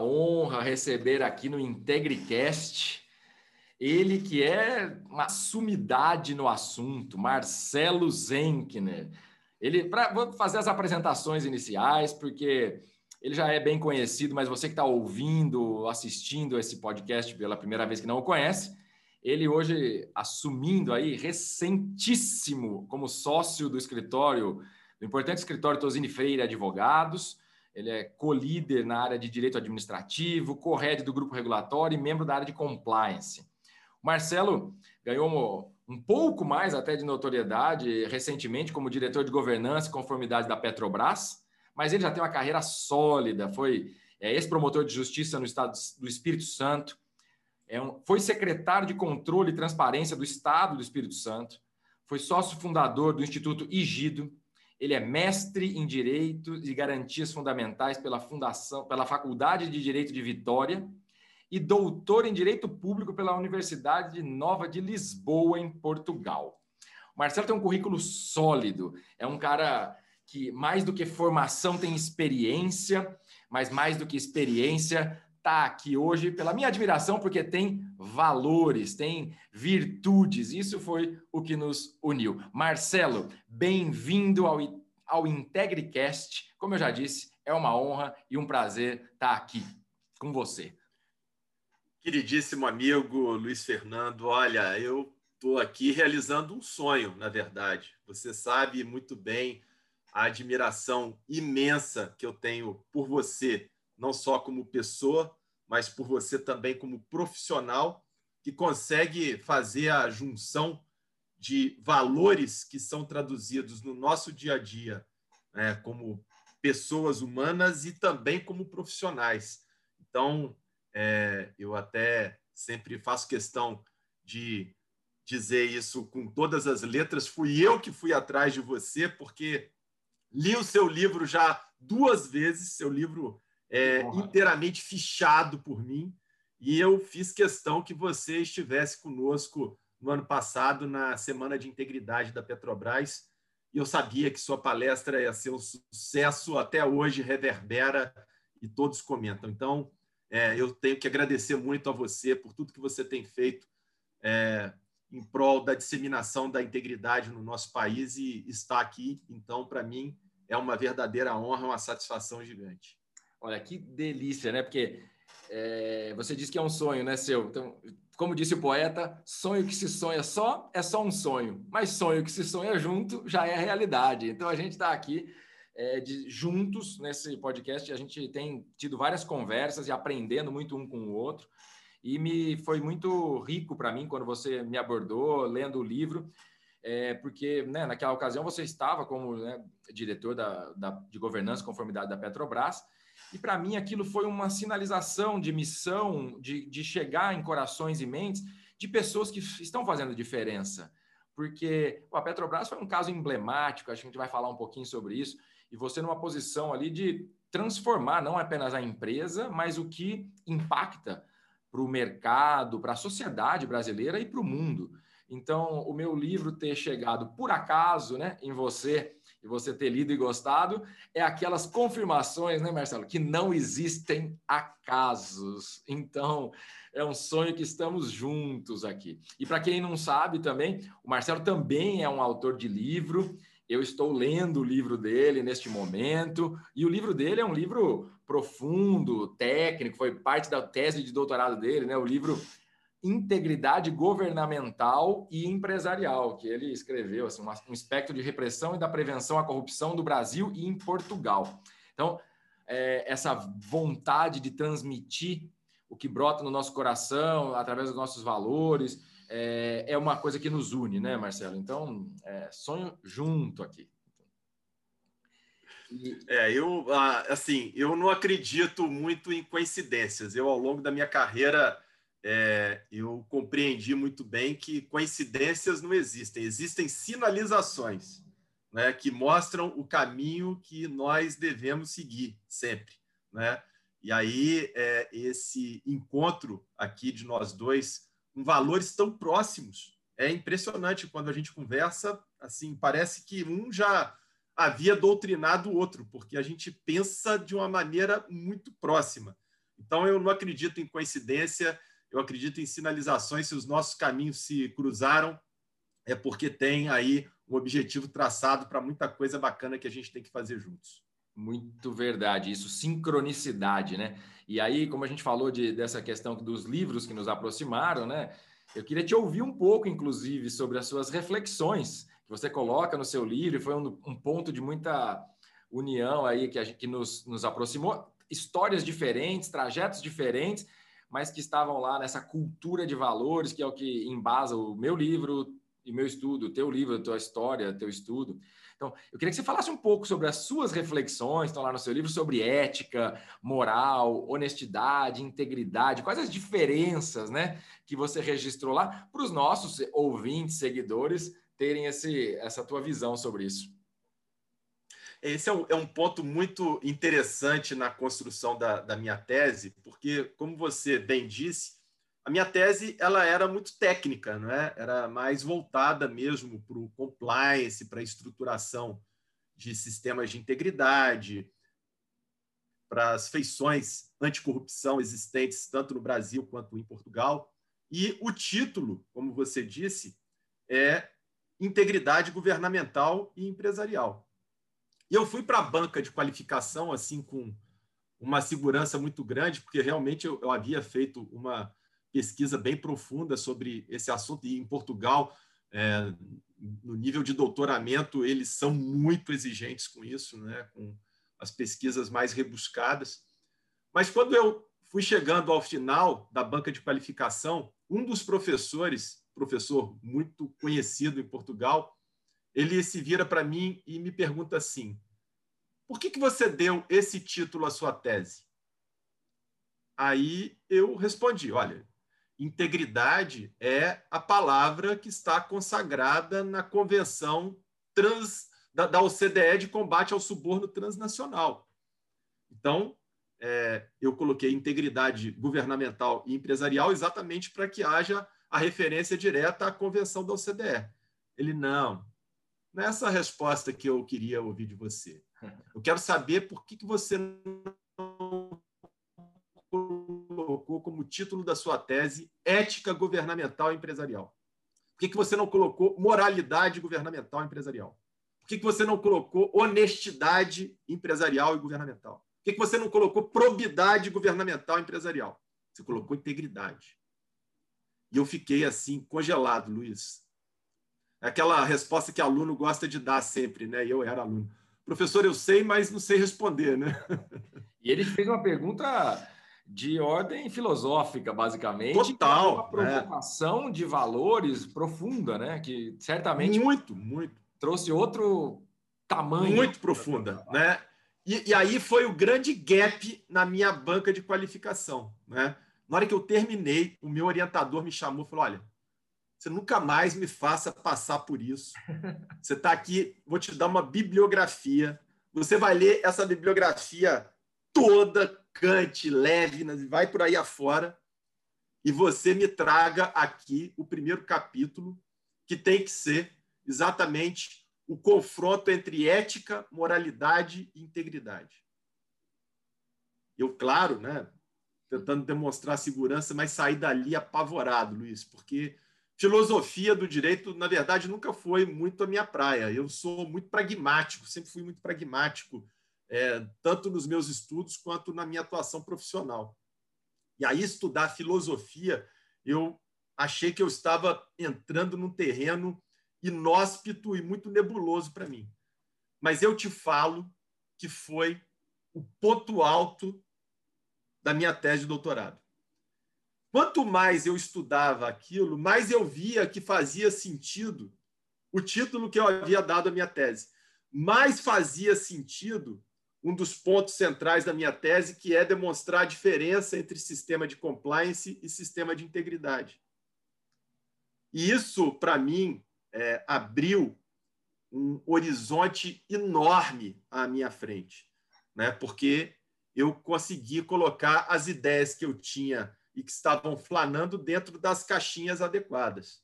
Honra receber aqui no IntegriCast ele que é uma sumidade no assunto, Marcelo Zenkner. Ele, pra, vou fazer as apresentações iniciais, porque ele já é bem conhecido, mas você que está ouvindo, assistindo esse podcast pela primeira vez que não o conhece, ele hoje assumindo aí recentíssimo como sócio do escritório, do importante escritório Tosini Freire Advogados, ele é co-líder na área de direito administrativo, co-head do grupo regulatório e membro da área de compliance. O Marcelo ganhou um pouco mais até de notoriedade recentemente como diretor de governança e conformidade da Petrobras, mas ele já tem uma carreira sólida, foi é, ex-promotor de justiça no estado do Espírito Santo, é foi secretário de controle e transparência do Estado do Espírito Santo, foi sócio fundador do Instituto Igido, ele é mestre em Direito e Garantias Fundamentais pela Fundação, pela Faculdade de Direito de Vitória e doutor em Direito Público pela Universidade Nova de Lisboa, em Portugal. O Marcelo tem um currículo sólido, é um cara que, mais do que formação, tem experiência, mas mais do que experiência, está aqui hoje pela minha admiração, porque tem valores, tem virtudes. Isso foi o que nos uniu. Marcelo, bem-vindo ao, ao IntegriCast. Como eu já disse, é uma honra e um prazer estar aqui com você. Queridíssimo amigo Luiz Fernando, olha, eu estou aqui realizando um sonho, na verdade. Você sabe muito bem a admiração imensa que eu tenho por você, não só como pessoa, mas por você também como profissional que consegue fazer a junção de valores que são traduzidos no nosso dia a dia, né, como pessoas humanas e também como profissionais. Então, é, eu até sempre faço questão de dizer isso com todas as letras. Fui eu que fui atrás de você, porque li o seu livro já duas vezes. Seu livro é, inteiramente fichado por mim. E eu fiz questão que você estivesse conosco no ano passado, na Semana de Integridade da Petrobras. E eu sabia que sua palestra ia ser um sucesso, até hoje reverbera e todos comentam. Então, é, eu tenho que agradecer muito a você por tudo que você tem feito é, em prol da disseminação da integridade no nosso país e está aqui. Então, para mim, é uma verdadeira honra, uma satisfação gigante. Olha, que delícia, né? Porque é, você disse que é um sonho, né, seu? Então, como disse o poeta, sonho que se sonha só é só um sonho, mas sonho que se sonha junto já é realidade. Então, a gente está aqui é, de, juntos nesse podcast, a gente tem tido várias conversas e aprendendo muito um com o outro. E me foi muito rico para mim quando você me abordou lendo o livro, é, porque né, naquela ocasião você estava como né, diretor da, da, de governança e conformidade da Petrobras, e para mim aquilo foi uma sinalização de missão, de, de chegar em corações e mentes de pessoas que estão fazendo diferença. Porque a Petrobras foi um caso emblemático, acho que a gente vai falar um pouquinho sobre isso, e você numa posição ali de transformar não apenas a empresa, mas o que impacta para o mercado, para a sociedade brasileira e para o mundo. Então, o meu livro ter chegado por acaso né, em você e você ter lido e gostado, é aquelas confirmações, né, Marcelo, que não existem acasos. Então, é um sonho que estamos juntos aqui. E para quem não sabe também, o Marcelo também é um autor de livro. Eu estou lendo o livro dele neste momento, e o livro dele é um livro profundo, técnico, foi parte da tese de doutorado dele, né? O livro integridade governamental e empresarial, que ele escreveu, assim, um espectro de repressão e da prevenção à corrupção do Brasil e em Portugal. Então, é, essa vontade de transmitir o que brota no nosso coração, através dos nossos valores, é, é uma coisa que nos une, né, Marcelo? Então, é, sonho junto aqui. É, eu ah, assim, eu não acredito muito em coincidências. Eu, ao longo da minha carreira, é, eu compreendi muito bem que coincidências não existem, existem sinalizações né, que mostram o caminho que nós devemos seguir sempre. Né? E aí, é, esse encontro aqui de nós dois, com valores tão próximos, é impressionante quando a gente conversa, assim, parece que um já havia doutrinado o outro, porque a gente pensa de uma maneira muito próxima. Então, eu não acredito em coincidência, eu acredito em sinalizações. Se os nossos caminhos se cruzaram, é porque tem aí um objetivo traçado para muita coisa bacana que a gente tem que fazer juntos. Muito verdade, isso, sincronicidade, né? E aí, como a gente falou de, dessa questão dos livros que nos aproximaram, né? Eu queria te ouvir um pouco, inclusive, sobre as suas reflexões que você coloca no seu livro, foi um, um ponto de muita união aí que, a que nos, nos aproximou, histórias diferentes, trajetos diferentes, mas que estavam lá nessa cultura de valores, que é o que embasa o meu livro e meu estudo, teu livro, tua história, teu estudo. Então, eu queria que você falasse um pouco sobre as suas reflexões, estão lá no seu livro, sobre ética, moral, honestidade, integridade, quais as diferenças né, que você registrou lá para os nossos ouvintes, seguidores, terem esse, essa tua visão sobre isso. Esse é um, é um ponto muito interessante na construção da, da minha tese, porque, como você bem disse, a minha tese ela era muito técnica, não é? era mais voltada mesmo para o compliance, para a estruturação de sistemas de integridade, para as feições anticorrupção existentes tanto no Brasil quanto em Portugal. E o título, como você disse, é integridade governamental e empresarial. E eu fui para a banca de qualificação assim com uma segurança muito grande, porque realmente eu, eu, havia feito uma pesquisa bem profunda sobre esse assunto e em Portugal, é, no nível de doutoramento, eles são muito exigentes com isso, né? com as pesquisas mais rebuscadas. Mas quando eu fui chegando ao final da banca de qualificação, um dos professores professor muito conhecido em Portugal, ele se vira para mim e me pergunta assim: por que, que você deu esse título à sua tese? Aí eu respondi: olha, integridade é a palavra que está consagrada na Convenção trans, da, da OCDE de combate ao suborno transnacional. Então, é, eu coloquei integridade governamental e empresarial exatamente para que haja a referência direta à convenção da OCDE. Ele, não, não é essa a resposta que eu queria ouvir de você. Eu quero saber por que, que você não colocou como título da sua tese ética governamental empresarial. Por que, que você não colocou moralidade governamental empresarial? Por que, que você não colocou honestidade empresarial e governamental? Por que, que você não colocou probidade governamental empresarial? Você colocou integridade. E eu fiquei assim, congelado, Luiz. É aquela resposta que aluno gosta de dar sempre, né? Eu era aluno. Professor, eu sei, mas não sei responder, né? E ele fez uma pergunta de ordem filosófica, basicamente. Total. Uma provocação é. de valores profunda, né? Que certamente. Muito, muito. Trouxe outro tamanho. Muito profunda, né? E, e aí foi o grande gap na minha banca de qualificação, né? Na hora que eu terminei, o meu orientador me chamou e falou: Olha, você nunca mais me faça passar por isso. Você está aqui, vou te dar uma bibliografia. Você vai ler essa bibliografia toda, Kant, Levinas, vai por aí afora, e você me traga aqui o primeiro capítulo, que tem que ser exatamente o confronto entre ética, moralidade e integridade. Eu, claro, né, tentando demonstrar segurança, mas sair dali apavorado, Luiz, porque filosofia do direito, na verdade, nunca foi muito a minha praia. Eu sou muito pragmático, sempre fui muito pragmático, é, tanto nos meus estudos quanto na minha atuação profissional. E aí, estudar filosofia, eu achei que eu estava entrando num terreno inóspito e muito nebuloso para mim. Mas eu te falo que foi o ponto alto da minha tese de doutorado. Quanto mais eu estudava aquilo, mais eu via que fazia sentido o título que eu havia dado à minha tese. mais fazia sentido um dos pontos centrais da minha tese, que é demonstrar a diferença entre sistema de compliance e sistema de integridade. E isso, para mim, é, abriu um horizonte enorme à minha frente, né? porque eu consegui colocar as ideias que eu tinha e que estavam flanando dentro das caixinhas adequadas.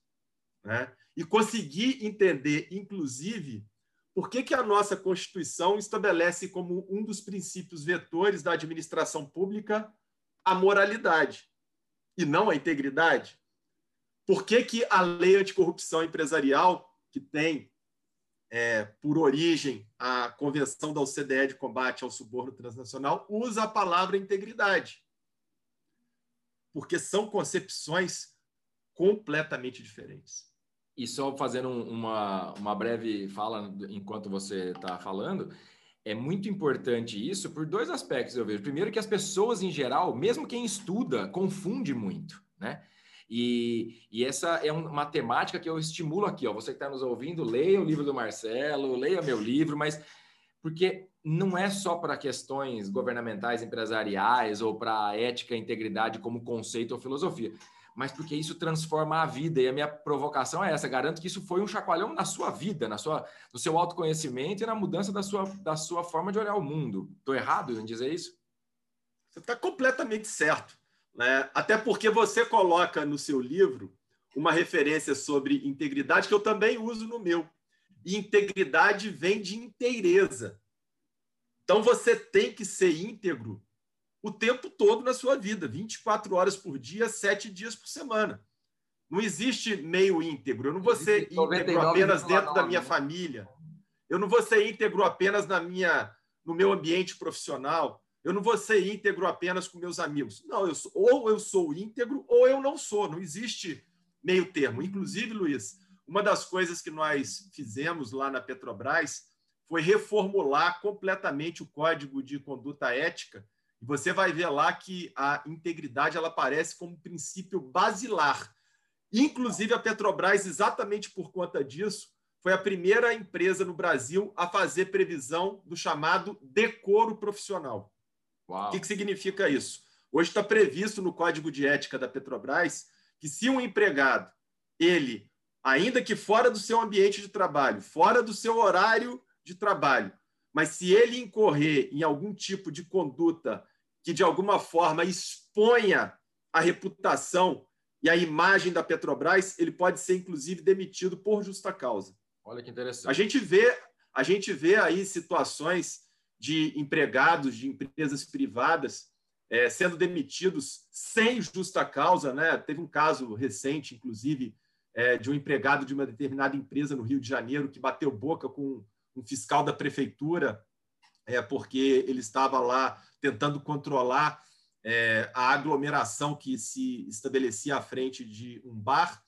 Né? E consegui entender, inclusive, por que, que a nossa Constituição estabelece como um dos princípios vetores da administração pública a moralidade e não a integridade? Por que, que a lei anticorrupção empresarial, que tem é, por origem a Convenção da OCDE de combate ao suborno transnacional, usa a palavra integridade? Porque são concepções completamente diferentes. E só fazendo uma, uma breve fala enquanto você está falando, é muito importante isso por dois aspectos, eu vejo. Primeiro, que as pessoas em geral, mesmo quem estuda, confunde muito, né? E, e essa é uma temática que eu estimulo aqui, ó. Você que está nos ouvindo, leia o livro do Marcelo, leia meu livro, mas porque não é só para questões governamentais, empresariais ou para ética e integridade como conceito ou filosofia mas porque isso transforma a vida. E a minha provocação é essa: garanto que isso foi um chacoalhão na sua vida, na sua, no seu autoconhecimento e na mudança da sua, da sua forma de olhar o mundo. Estou errado em dizer isso? Você está completamente certo. Né? Até porque você coloca no seu livro uma referência sobre integridade que eu também uso no meu. E integridade vem de inteireza. Então você tem que ser íntegro o tempo todo na sua vida, 24 horas por dia, 7 dias por semana. Não existe meio íntegro. Eu não vou ser íntegro apenas dentro da minha família. Eu não vou ser íntegro apenas na minha, no meu ambiente profissional. Eu não vou ser íntegro apenas com meus amigos. Não, eu sou, ou eu sou íntegro ou eu não sou. Não existe meio termo. Inclusive, Luiz, uma das coisas que nós fizemos lá na Petrobras foi reformular completamente o código de conduta ética e você vai ver lá que a integridade ela aparece como princípio basilar. Inclusive, a Petrobras, exatamente por conta disso, foi a primeira empresa no Brasil a fazer previsão do chamado decoro profissional. Uau. O que, que significa isso? Hoje está previsto no Código de Ética da Petrobras que se um empregado, ele, ainda que fora do seu ambiente de trabalho, fora do seu horário de trabalho, mas se ele incorrer em algum tipo de conduta que, de alguma forma, exponha a reputação e a imagem da Petrobras, ele pode ser, inclusive, demitido por justa causa. Olha que interessante. A gente vê, a gente vê aí situações de empregados de empresas privadas é, sendo demitidos sem justa causa. Né? Teve um caso recente, inclusive, é, de um empregado de uma determinada empresa no Rio de Janeiro que bateu boca com um fiscal da prefeitura é, porque ele estava lá tentando controlar é, a aglomeração que se estabelecia à frente de um bar,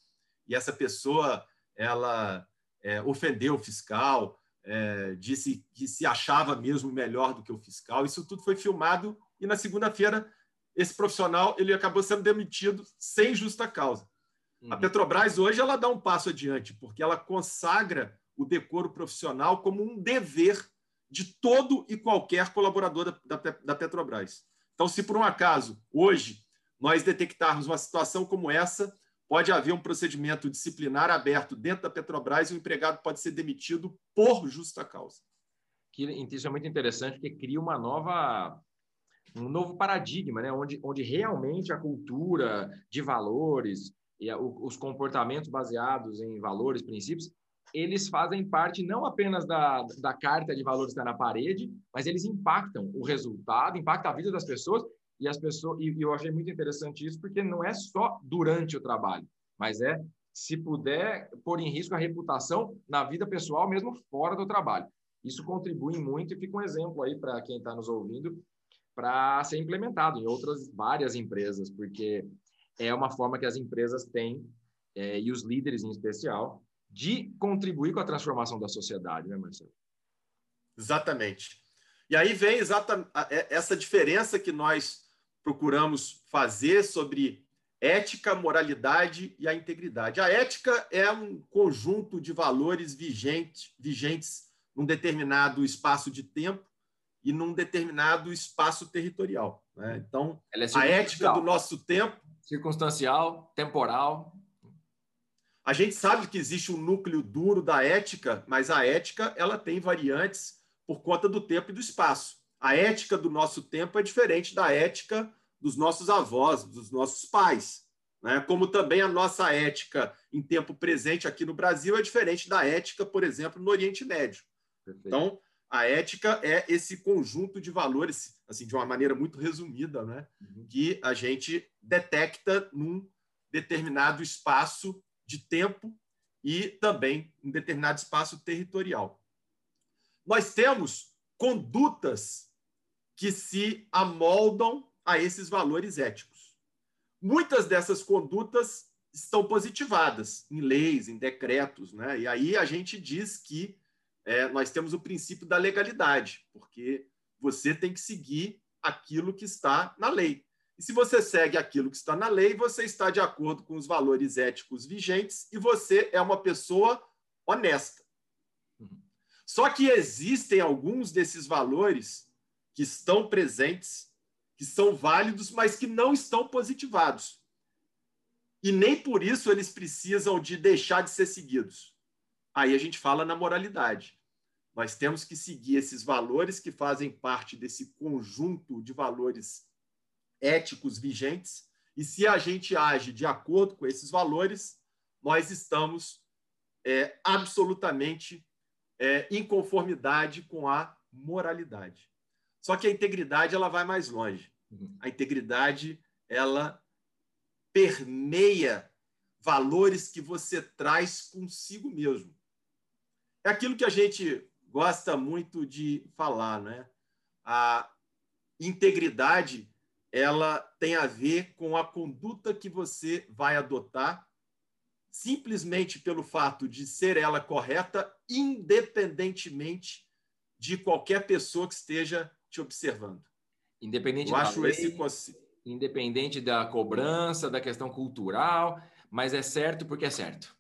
e essa pessoa ela é, ofendeu o fiscal, é, disse que se achava mesmo melhor do que o fiscal. Isso tudo foi filmado e na segunda-feira esse profissional ele acabou sendo demitido sem justa causa. Uhum. A Petrobras hoje ela dá um passo adiante porque ela consagra o decoro profissional como um dever de todo e qualquer colaborador da, da, da Petrobras. Então, se por um acaso, hoje, nós detectarmos uma situação como essa, pode haver um procedimento disciplinar aberto dentro da Petrobras e o empregado pode ser demitido por justa causa. Isso é muito interessante, porque cria uma nova, um novo paradigma, né? onde, onde realmente a cultura de valores e os comportamentos baseados em valores, princípios, eles fazem parte não apenas da, da carta de valores que está na parede, mas eles impactam o resultado, impactam a vida das pessoas e as pessoas e, e eu achei muito interessante isso porque não é só durante o trabalho, mas é se puder pôr em risco a reputação na vida pessoal mesmo fora do trabalho. Isso contribui muito e fica um exemplo aí para quem está nos ouvindo para ser implementado em outras várias empresas, porque é uma forma que as empresas têm é, e os líderes em especial de contribuir com a transformação da sociedade, né, Marcelo? Exatamente. E aí vem exata, é, essa diferença que nós procuramos fazer sobre ética, moralidade e a integridade. A ética é um conjunto de valores vigente, vigentes num determinado espaço de tempo e num determinado espaço territorial. Né? Então, é a ética do nosso tempo. Circunstancial, temporal. A gente sabe que existe um núcleo duro da ética, mas a ética ela tem variantes por conta do tempo e do espaço. A ética do nosso tempo é diferente da ética dos nossos avós, dos nossos pais. Né? Como também a nossa ética em tempo presente aqui no Brasil é diferente da ética, por exemplo, no Oriente Médio. Perfeito. Então, a ética é esse conjunto de valores, assim, de uma maneira muito resumida, né? Uhum. que a gente detecta num determinado espaço de tempo e também em determinado espaço territorial. Nós temos condutas que se amoldam a esses valores éticos. Muitas dessas condutas estão positivadas em leis, em decretos, né? E aí a gente diz que é, nós temos o princípio da legalidade, porque você tem que seguir aquilo que está na lei. E se você segue aquilo que está na lei, você está de acordo com os valores éticos vigentes e você é uma pessoa honesta. Uhum. Só que existem alguns desses valores que estão presentes, que são válidos, mas que não estão positivados. E nem por isso eles precisam de deixar de ser seguidos. Aí a gente fala na moralidade. Nós temos que seguir esses valores que fazem parte desse conjunto de valores éticos vigentes, e se a gente age de acordo com esses valores, nós estamos é, absolutamente é, em conformidade com a moralidade. Só que a integridade ela vai mais longe. Uhum. A integridade ela permeia valores que você traz consigo mesmo. É aquilo que a gente gosta muito de falar, né? A integridade ela tem a ver com a conduta que você vai adotar, simplesmente pelo fato de ser ela correta, independentemente de qualquer pessoa que esteja te observando. Independente Eu acho lei, esse independente da cobrança, da questão cultural, mas é certo porque é certo.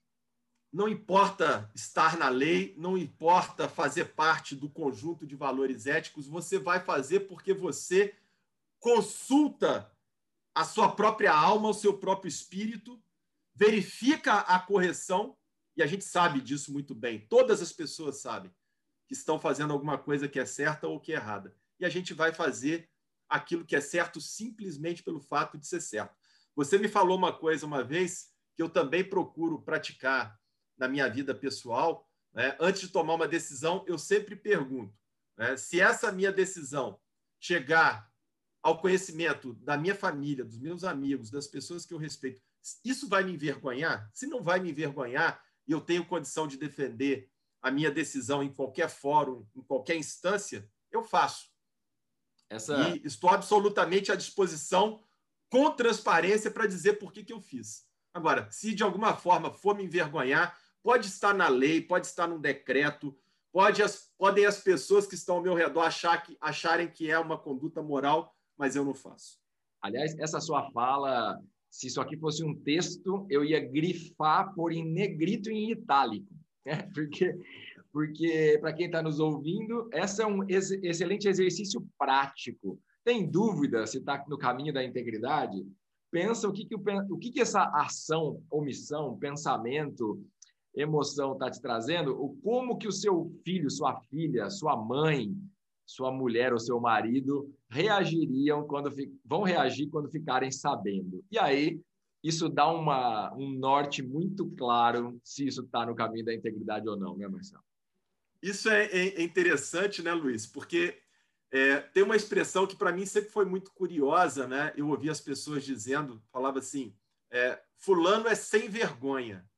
Não importa estar na lei, não importa fazer parte do conjunto de valores éticos, você vai fazer porque você consulta a sua própria alma, o seu próprio espírito, verifica a correção, e a gente sabe disso muito bem. Todas as pessoas sabem que estão fazendo alguma coisa que é certa ou que é errada. E a gente vai fazer aquilo que é certo simplesmente pelo fato de ser certo. Você me falou uma coisa uma vez que eu também procuro praticar na minha vida pessoal, né, antes de tomar uma decisão, eu sempre pergunto né, se essa minha decisão chegar ao conhecimento da minha família, dos meus amigos, das pessoas que eu respeito, isso vai me envergonhar? Se não vai me envergonhar e eu tenho condição de defender a minha decisão em qualquer fórum, em qualquer instância, eu faço. Essa... E estou absolutamente à disposição, com transparência, para dizer por que, que eu fiz. Agora, se de alguma forma for me envergonhar, Pode estar na lei, pode estar num decreto, pode as, podem as pessoas que estão ao meu redor achar que, acharem que é uma conduta moral, mas eu não faço. Aliás, essa sua fala, se isso aqui fosse um texto, eu ia grifar por em negrito e em itálico, né? porque porque para quem está nos ouvindo, esse é um ex excelente exercício prático. Tem dúvida se está no caminho da integridade? Pensa o que, que, o, o que, que essa ação, omissão, pensamento, emoção está te trazendo, o como que o seu filho, sua filha, sua mãe, sua mulher ou seu marido reagiriam quando vão reagir quando ficarem sabendo. E aí isso dá uma, um norte muito claro se isso está no caminho da integridade ou não, né, Marcelo? Isso é, é, é interessante, né, Luiz? Porque é, tem uma expressão que para mim sempre foi muito curiosa, né? Eu ouvi as pessoas dizendo, falava assim, é, fulano é sem vergonha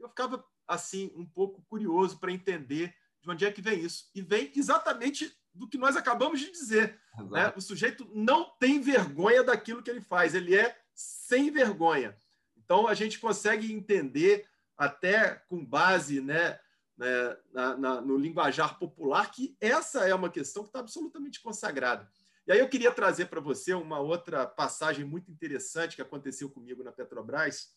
eu ficava assim um pouco curioso para entender de onde é que vem isso. E vem exatamente do que nós acabamos de dizer. Né? O sujeito não tem vergonha daquilo que ele faz, ele é sem vergonha. Então a gente consegue entender até com base né, né na, na, no linguajar popular que essa é uma questão que está absolutamente consagrada. E aí eu queria trazer para você uma outra passagem muito interessante que aconteceu comigo na Petrobras.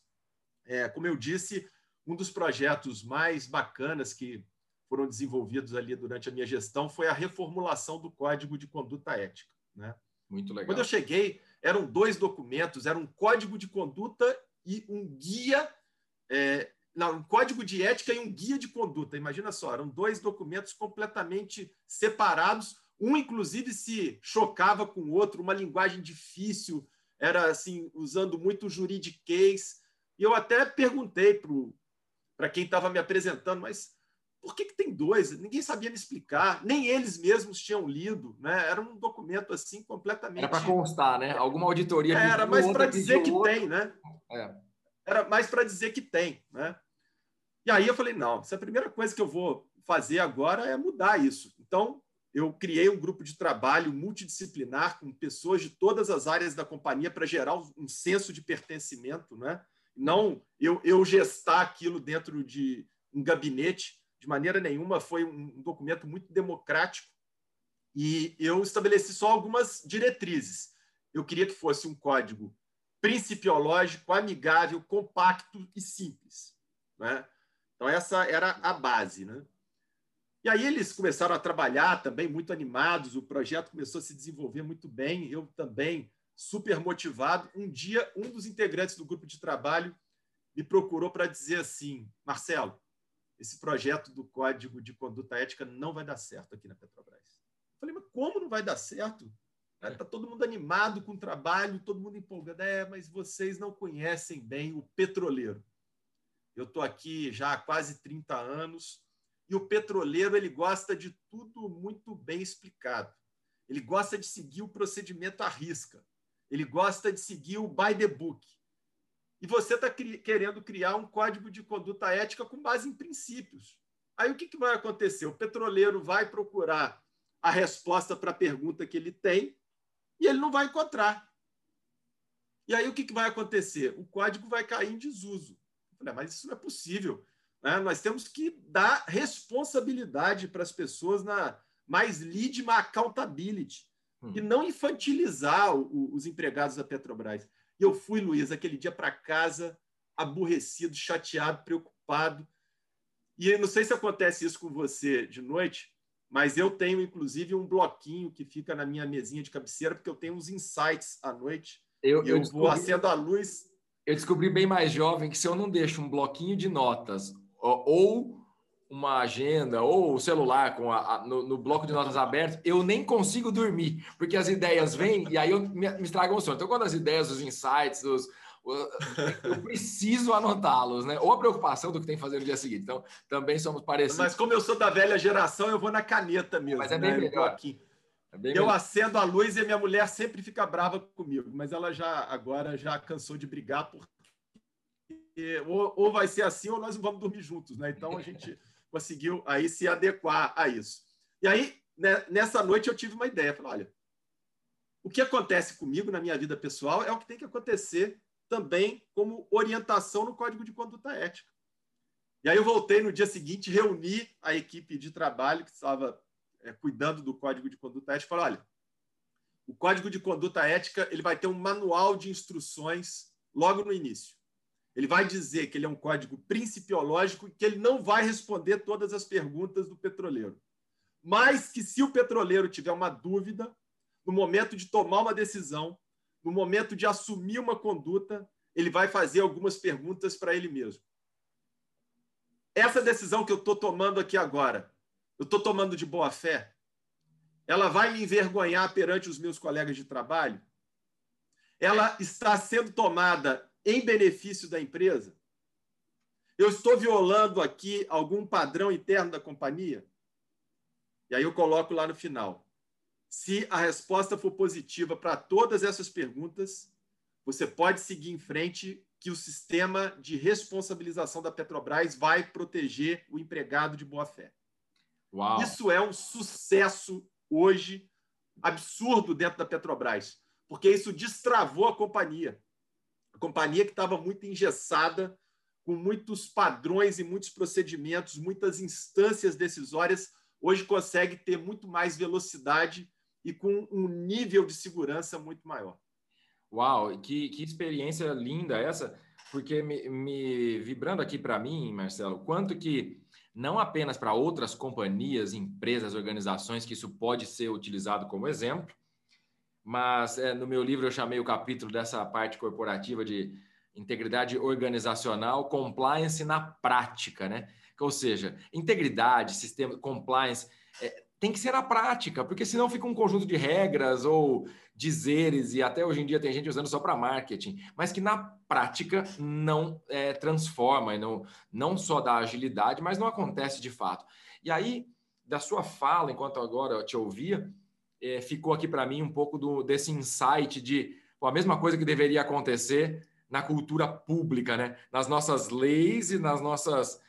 É, como eu disse, um dos projetos mais bacanas que foram desenvolvidos ali durante a minha gestão foi a reformulação do Código de Conduta Ética. Né? Muito legal. Quando eu cheguei, eram dois documentos, era um código de conduta e um guia, é, não, um código de ética e um guia de conduta. Imagina só, eram dois documentos completamente separados. Um, inclusive, se chocava com o outro, uma linguagem difícil, era assim, usando muito juridiquês. E eu até perguntei para quem estava me apresentando, mas por que, que tem dois? Ninguém sabia me explicar, nem eles mesmos tinham lido, né? Era um documento assim completamente. Era para constar, né? Alguma auditoria. Era mais para dizer que outro. tem, né? É. Era mais para dizer que tem, né? E aí eu falei, não, essa é a primeira coisa que eu vou fazer agora é mudar isso. Então, eu criei um grupo de trabalho multidisciplinar com pessoas de todas as áreas da companhia para gerar um senso de pertencimento, né? Não eu, eu gestar aquilo dentro de um gabinete de maneira nenhuma, foi um documento muito democrático e eu estabeleci só algumas diretrizes. Eu queria que fosse um código principiológico, amigável, compacto e simples. Né? Então, essa era a base. Né? E aí eles começaram a trabalhar também muito animados, o projeto começou a se desenvolver muito bem, eu também super motivado. Um dia, um dos integrantes do grupo de trabalho me procurou para dizer assim: Marcelo, esse projeto do Código de Conduta Ética não vai dar certo aqui na Petrobras. Eu falei, mas como não vai dar certo? Está todo mundo animado com o trabalho, todo mundo empolgado. É, mas vocês não conhecem bem o petroleiro. Eu estou aqui já há quase 30 anos e o petroleiro ele gosta de tudo muito bem explicado. Ele gosta de seguir o procedimento à risca. Ele gosta de seguir o by the book e você está cri querendo criar um código de conduta ética com base em princípios. Aí o que, que vai acontecer? O petroleiro vai procurar a resposta para a pergunta que ele tem e ele não vai encontrar. E aí o que, que vai acontecer? O código vai cair em desuso. Falei, mas isso não é possível. Né? Nós temos que dar responsabilidade para as pessoas na mais lead accountability hum. e não infantilizar o, os empregados da Petrobras. E eu fui, Luiz, aquele dia para casa, aborrecido, chateado, preocupado. E não sei se acontece isso com você de noite, mas eu tenho, inclusive, um bloquinho que fica na minha mesinha de cabeceira, porque eu tenho uns insights à noite. Eu, eu, eu descobri, vou acendo a luz. Eu descobri bem mais jovem que se eu não deixo um bloquinho de notas ou uma agenda ou o celular com a, a no, no, bloco de notas aberto, eu nem consigo dormir, porque as ideias vêm e aí eu, me, me estragam o sono. Então, quando as ideias, os insights, os, eu preciso anotá-los, né? Ou a preocupação do que tem que fazer no dia seguinte. Então, também somos parecidos. Mas como eu sou da velha geração, eu vou na caneta mesmo. Mas é bem né? melhor. Aqui. É bem eu melhor. acendo a luz e minha mulher sempre fica brava comigo, mas ela já agora já cansou de brigar porque ou, ou vai ser assim ou nós não vamos dormir juntos, né? Então a gente conseguiu aí se adequar a isso. E aí, né, nessa noite, eu tive uma ideia. Falei, olha, o que acontece comigo na minha vida pessoal é o que tem que acontecer também como orientação no Código de Conduta Ética. E aí eu voltei no dia seguinte, reuni a equipe de trabalho que estava é, cuidando do Código de Conduta Ética e falei, olha, o Código de Conduta Ética ele vai ter um manual de instruções logo no início. Ele vai dizer que ele é um código principiológico e que ele não vai responder todas as perguntas do petroleiro. Mas que se o petroleiro tiver uma dúvida, no momento de tomar uma decisão, no momento de assumir uma conduta, ele vai fazer algumas perguntas para ele mesmo. Essa decisão que eu estou tomando aqui agora, eu estou tomando de boa fé? Ela vai me envergonhar perante os meus colegas de trabalho? Ela está sendo tomada em benefício da empresa? Eu estou violando aqui algum padrão interno da companhia? E aí eu coloco lá no final. Se a resposta for positiva para todas essas perguntas, você pode seguir em frente que o sistema de responsabilização da Petrobras vai proteger o empregado de boa fé. Uau. Isso é um sucesso hoje absurdo dentro da Petrobras, porque isso destravou a companhia companhia que estava muito engessada, com muitos padrões e muitos procedimentos, muitas instâncias decisórias, hoje consegue ter muito mais velocidade e com um nível de segurança muito maior. Uau, que, que experiência linda essa, porque me, me vibrando aqui para mim, Marcelo, quanto que não apenas para outras companhias, empresas, organizações, que isso pode ser utilizado como exemplo, mas é, no meu livro eu chamei o capítulo dessa parte corporativa de integridade organizacional, compliance na prática, né? Ou seja, integridade, sistema, compliance, é, tem que ser na prática, porque senão fica um conjunto de regras ou dizeres, e até hoje em dia tem gente usando só para marketing, mas que na prática não é, transforma, e não, não só dá agilidade, mas não acontece de fato. E aí, da sua fala, enquanto agora eu te ouvia, é, ficou aqui para mim um pouco do, desse insight de pô, a mesma coisa que deveria acontecer na cultura pública, né? nas nossas leis e nas nossas,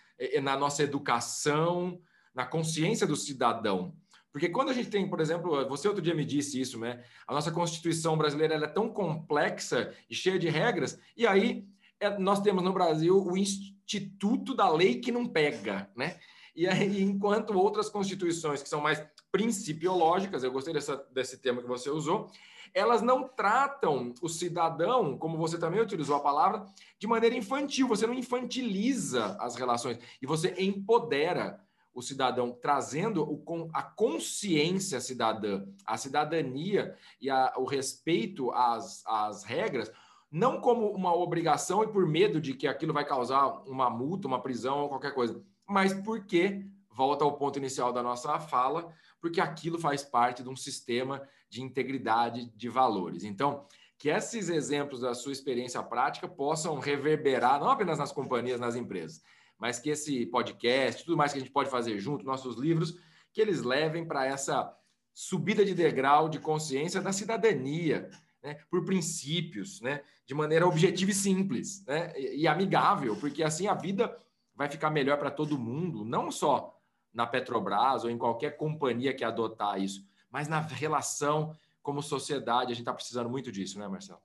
na nossa educação, na consciência do cidadão. Porque quando a gente tem, por exemplo, você outro dia me disse isso, né? A nossa Constituição brasileira é tão complexa e cheia de regras, e aí é, nós temos no Brasil o Instituto da Lei que não pega, né? E aí, enquanto outras constituições que são mais principiológicas, eu gostei dessa, desse termo que você usou, elas não tratam o cidadão, como você também utilizou a palavra, de maneira infantil. Você não infantiliza as relações e você empodera o cidadão, trazendo o, a consciência cidadã, a cidadania e a, o respeito às, às regras, não como uma obrigação e por medo de que aquilo vai causar uma multa, uma prisão ou qualquer coisa, mas porque, volta ao ponto inicial da nossa fala, porque aquilo faz parte de um sistema de integridade de valores. Então, que esses exemplos da sua experiência prática possam reverberar não apenas nas companhias, nas empresas, mas que esse podcast, tudo mais que a gente pode fazer junto, nossos livros, que eles levem para essa subida de degrau de consciência da cidadania, né, por princípios, né, de maneira objetiva e simples, né, e, e amigável, porque assim a vida vai ficar melhor para todo mundo, não só na Petrobras ou em qualquer companhia que adotar isso, mas na relação como sociedade. A gente está precisando muito disso, né, Marcelo?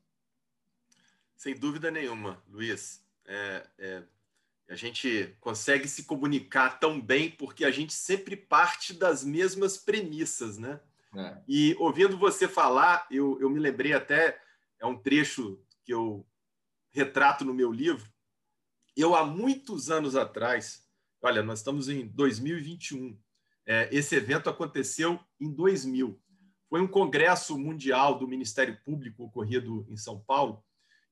Sem dúvida nenhuma, Luiz. É, é, a gente consegue se comunicar tão bem porque a gente sempre parte das mesmas premissas, né? É. E ouvindo você falar, eu, eu me lembrei até, é um trecho que eu retrato no meu livro. Eu, há muitos anos atrás, olha, nós estamos em 2021, é, esse evento aconteceu em 2000. Foi um congresso mundial do Ministério Público ocorrido em São Paulo,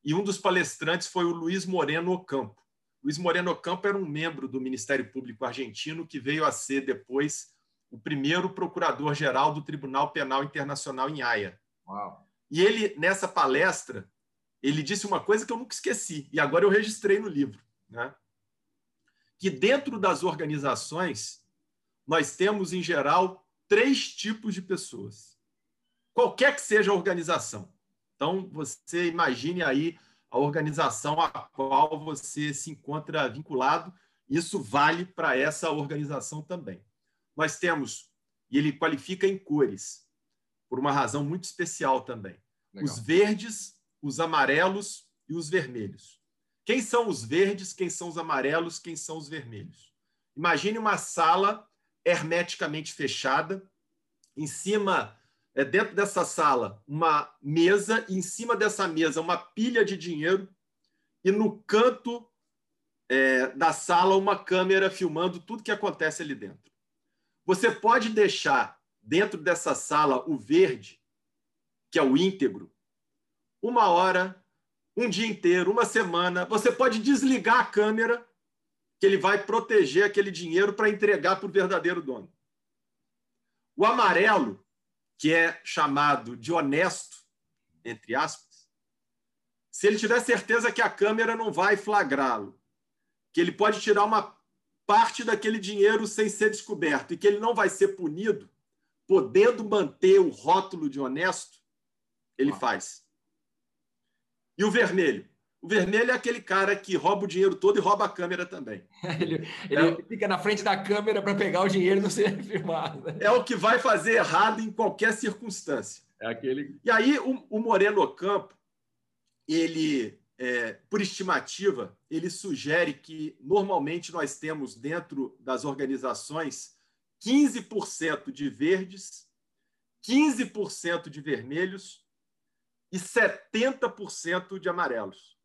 e um dos palestrantes foi o Luiz Moreno Ocampo. Luiz Moreno Ocampo era um membro do Ministério Público argentino que veio a ser depois o primeiro procurador-geral do Tribunal Penal Internacional em Haia. Uau. E ele, nessa palestra, ele disse uma coisa que eu nunca esqueci, e agora eu registrei no livro, né? que dentro das organizações nós temos, em geral, três tipos de pessoas. Qualquer que seja a organização. Então, você imagine aí a organização a qual você se encontra vinculado. Isso vale para essa organização também. Nós temos, e ele qualifica em cores, por uma razão muito especial também: Legal. os verdes, os amarelos e os vermelhos. Quem são os verdes, quem são os amarelos, quem são os vermelhos? Imagine uma sala hermeticamente fechada, em cima é, dentro dessa sala uma mesa, e em cima dessa mesa uma pilha de dinheiro, e no canto é, da sala uma câmera filmando tudo que acontece ali dentro. Você pode deixar dentro dessa sala o verde, que é o íntegro, uma hora, um dia inteiro, uma semana. Você pode desligar a câmera, que ele vai proteger aquele dinheiro para entregar para o verdadeiro dono. O amarelo que é chamado de honesto, entre aspas, se ele tiver certeza que a câmera não vai flagrá-lo, que ele pode tirar uma parte daquele dinheiro sem ser descoberto e que ele não vai ser punido, podendo manter o rótulo de honesto, ele faz. E o vermelho? O vermelho é aquele cara que rouba o dinheiro todo e rouba a câmera também. ele, ele é, fica na frente da câmera para pegar o dinheiro e não ser filmado. É o que vai fazer errado em qualquer circunstância. É aquele. E aí o, o Moreno Ocampo, ele, é, por estimativa, ele sugere que normalmente nós temos dentro das organizações 15% de verdes, 15% de vermelhos e 70% de amarelos.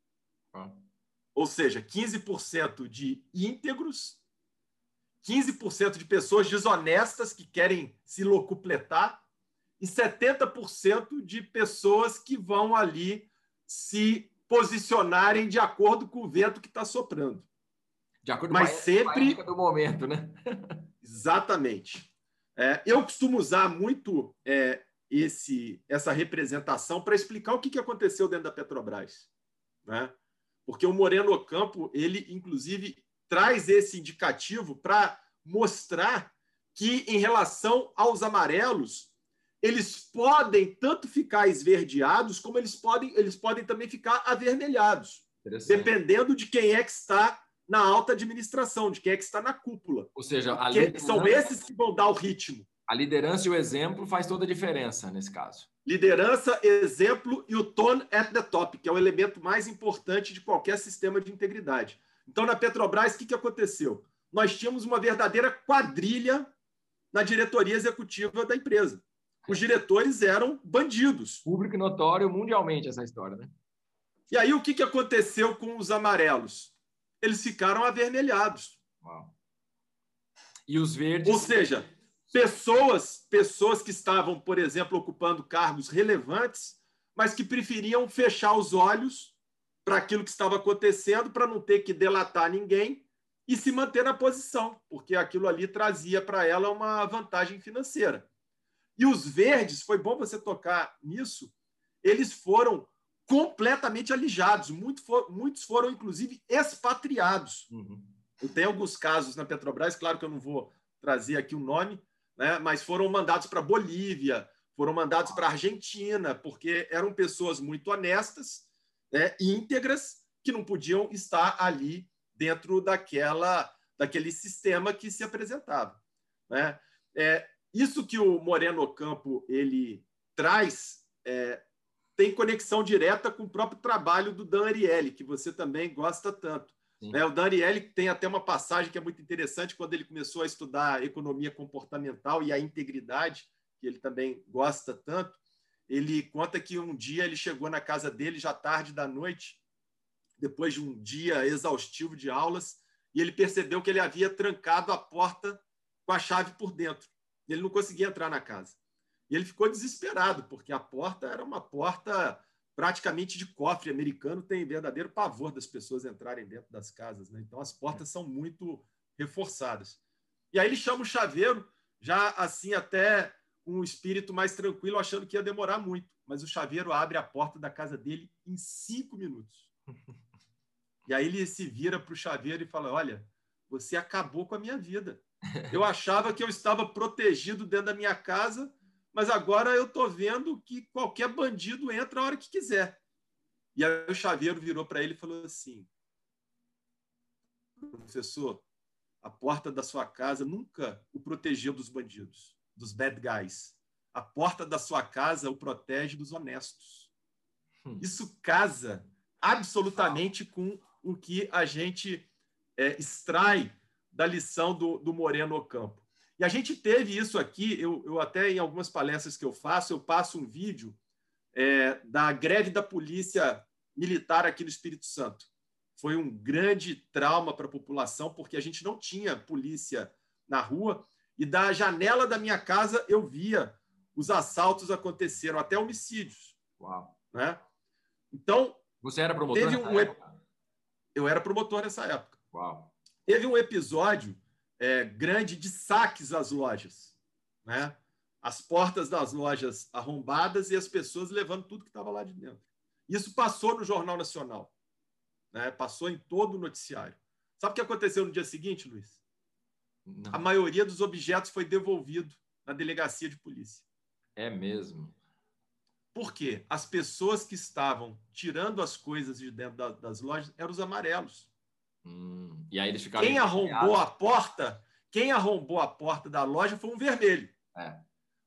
Ou seja, 15% de íntegros 15% de pessoas desonestas que querem se locupletar e 70% de pessoas que vão ali se posicionarem de acordo com o vento que está soprando. De acordo Mas com a sempre do momento, né? Exatamente. É, eu costumo usar muito é, esse, essa representação para explicar o que, que aconteceu dentro da Petrobras. Né? Porque o Moreno Ocampo, ele, inclusive, traz esse indicativo para mostrar que, em relação aos amarelos, eles podem tanto ficar esverdeados, como eles podem, eles podem também ficar avermelhados, dependendo de quem é que está na alta administração, de quem é que está na cúpula. Ou seja, são esses que vão dar o ritmo. A liderança e o exemplo faz toda a diferença nesse caso. Liderança, exemplo e o tone at the top, que é o elemento mais importante de qualquer sistema de integridade. Então, na Petrobras, o que, que aconteceu? Nós tínhamos uma verdadeira quadrilha na diretoria executiva da empresa os diretores eram bandidos. Público notório mundialmente essa história, né? E aí o que, que aconteceu com os amarelos? Eles ficaram avermelhados. Uau. E os verdes. Ou seja, pessoas, pessoas que estavam, por exemplo, ocupando cargos relevantes, mas que preferiam fechar os olhos para aquilo que estava acontecendo, para não ter que delatar ninguém e se manter na posição, porque aquilo ali trazia para ela uma vantagem financeira. E os verdes, foi bom você tocar nisso, eles foram completamente alijados. Muito for, muitos foram, inclusive, expatriados. Uhum. Eu tenho alguns casos na Petrobras, claro que eu não vou trazer aqui o nome, né, mas foram mandados para Bolívia, foram mandados para Argentina, porque eram pessoas muito honestas, né, íntegras, que não podiam estar ali dentro daquela, daquele sistema que se apresentava. Né? É, isso que o Moreno Campo ele traz é, tem conexão direta com o próprio trabalho do Dan Ariely, que você também gosta tanto. Né? O Dan Ariely tem até uma passagem que é muito interessante quando ele começou a estudar economia comportamental e a integridade, que ele também gosta tanto. Ele conta que um dia ele chegou na casa dele já tarde da noite, depois de um dia exaustivo de aulas, e ele percebeu que ele havia trancado a porta com a chave por dentro. Ele não conseguia entrar na casa. E ele ficou desesperado, porque a porta era uma porta praticamente de cofre americano, tem verdadeiro pavor das pessoas entrarem dentro das casas. Né? Então, as portas são muito reforçadas. E aí ele chama o chaveiro, já assim, até um espírito mais tranquilo, achando que ia demorar muito. Mas o chaveiro abre a porta da casa dele em cinco minutos. E aí ele se vira para o chaveiro e fala: Olha, você acabou com a minha vida. Eu achava que eu estava protegido dentro da minha casa, mas agora eu estou vendo que qualquer bandido entra a hora que quiser. E aí o chaveiro virou para ele e falou assim: Professor, a porta da sua casa nunca o protegeu dos bandidos, dos bad guys. A porta da sua casa o protege dos honestos. Hum. Isso casa absolutamente com o que a gente é, extrai da lição do, do Moreno Ocampo. E a gente teve isso aqui, eu, eu, até em algumas palestras que eu faço, eu passo um vídeo é, da greve da polícia militar aqui no Espírito Santo. Foi um grande trauma para a população, porque a gente não tinha polícia na rua, e da janela da minha casa eu via os assaltos aconteceram, até homicídios. Uau. Né? Então. Você era promotor? Teve um, eu era promotor nessa época. Uau. Teve um episódio é, grande de saques às lojas, né? As portas das lojas arrombadas e as pessoas levando tudo que estava lá de dentro. Isso passou no Jornal Nacional, né? Passou em todo o noticiário. Sabe o que aconteceu no dia seguinte, Luiz? Não. A maioria dos objetos foi devolvido na delegacia de polícia. É mesmo. Por quê? As pessoas que estavam tirando as coisas de dentro das lojas eram os amarelos. Hum, e aí eles ficaram. Quem arrombou a porta? Quem arrombou a porta da loja foi um vermelho. É.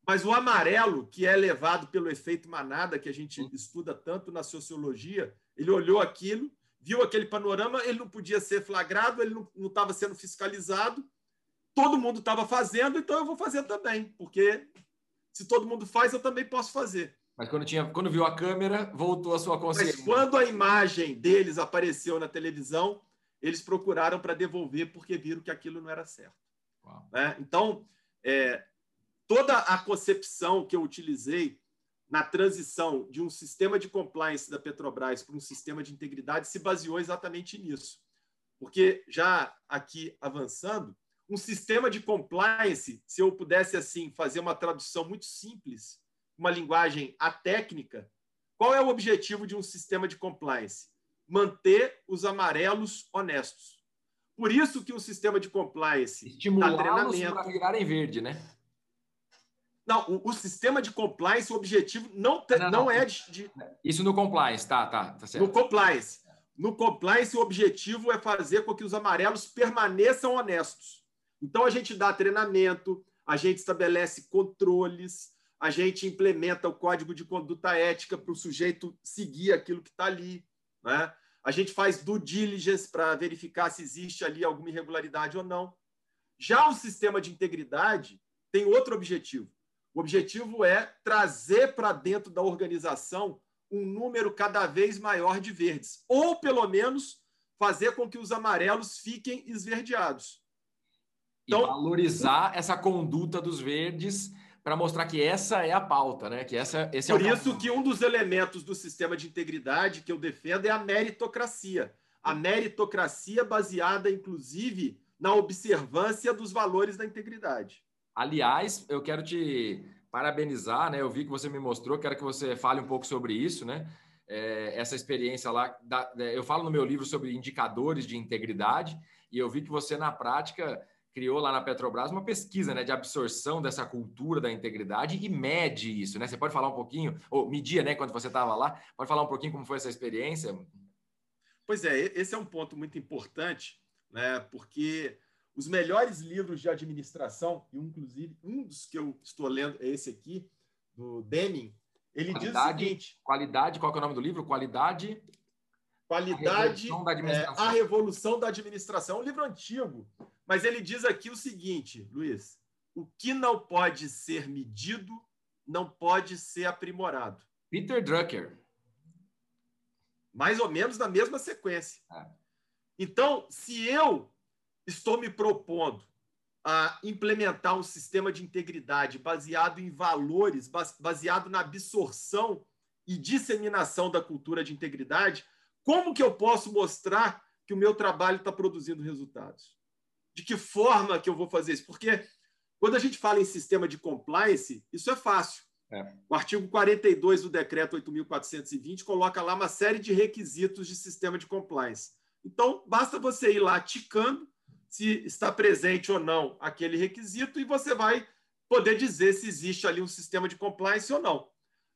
Mas o amarelo, que é levado pelo efeito manada, que a gente hum. estuda tanto na sociologia, ele olhou aquilo, viu aquele panorama, ele não podia ser flagrado, ele não estava sendo fiscalizado, todo mundo estava fazendo, então eu vou fazer também, porque se todo mundo faz, eu também posso fazer. Mas quando, tinha, quando viu a câmera, voltou a sua consciência. Mas quando a imagem deles apareceu na televisão, eles procuraram para devolver porque viram que aquilo não era certo. Né? Então, é, toda a concepção que eu utilizei na transição de um sistema de compliance da Petrobras para um sistema de integridade se baseou exatamente nisso. Porque já aqui avançando, um sistema de compliance, se eu pudesse assim fazer uma tradução muito simples, uma linguagem atécnica, qual é o objetivo de um sistema de compliance? Manter os amarelos honestos. Por isso que um sistema de compliance estimulá-los para virarem verde, né? Não, o, o, sistema de compliance, o objetivo não, te, não, não, não, é de, de, Isso no compliance, tá, tá, tá certo. No compliance. No compliance, o objetivo é fazer com que os amarelos permaneçam honestos. Então, a gente dá treinamento, a gente estabelece controles, a gente implementa o código de conduta ética para o sujeito seguir aquilo que está ali. Né? A gente faz due diligence para verificar se existe ali alguma irregularidade ou não. Já o sistema de integridade tem outro objetivo. O objetivo é trazer para dentro da organização um número cada vez maior de verdes, ou pelo menos fazer com que os amarelos fiquem esverdeados. Então, e valorizar essa conduta dos verdes para mostrar que essa é a pauta, né? Que essa, esse Por é isso que um dos elementos do sistema de integridade que eu defendo é a meritocracia. A meritocracia baseada, inclusive, na observância dos valores da integridade. Aliás, eu quero te parabenizar, né? Eu vi que você me mostrou, quero que você fale um pouco sobre isso, né? É, essa experiência lá, da, eu falo no meu livro sobre indicadores de integridade e eu vi que você na prática criou lá na Petrobras uma pesquisa né, de absorção dessa cultura da integridade e mede isso, né? Você pode falar um pouquinho, ou media, né, quando você estava lá, pode falar um pouquinho como foi essa experiência? Pois é, esse é um ponto muito importante, né? Porque os melhores livros de administração, e inclusive um dos que eu estou lendo é esse aqui, do Deming, ele qualidade, diz o seguinte... Qualidade, qual é o nome do livro? Qualidade... Qualidade, a Revolução da Administração. É, a Revolução da Administração. É um livro antigo, mas ele diz aqui o seguinte, Luiz: o que não pode ser medido não pode ser aprimorado. Peter Drucker. Mais ou menos na mesma sequência. É. Então, se eu estou me propondo a implementar um sistema de integridade baseado em valores, baseado na absorção e disseminação da cultura de integridade, como que eu posso mostrar que o meu trabalho está produzindo resultados? De que forma que eu vou fazer isso? Porque quando a gente fala em sistema de compliance, isso é fácil. É. O artigo 42 do decreto 8.420 coloca lá uma série de requisitos de sistema de compliance. Então, basta você ir lá ticando se está presente ou não aquele requisito e você vai poder dizer se existe ali um sistema de compliance ou não.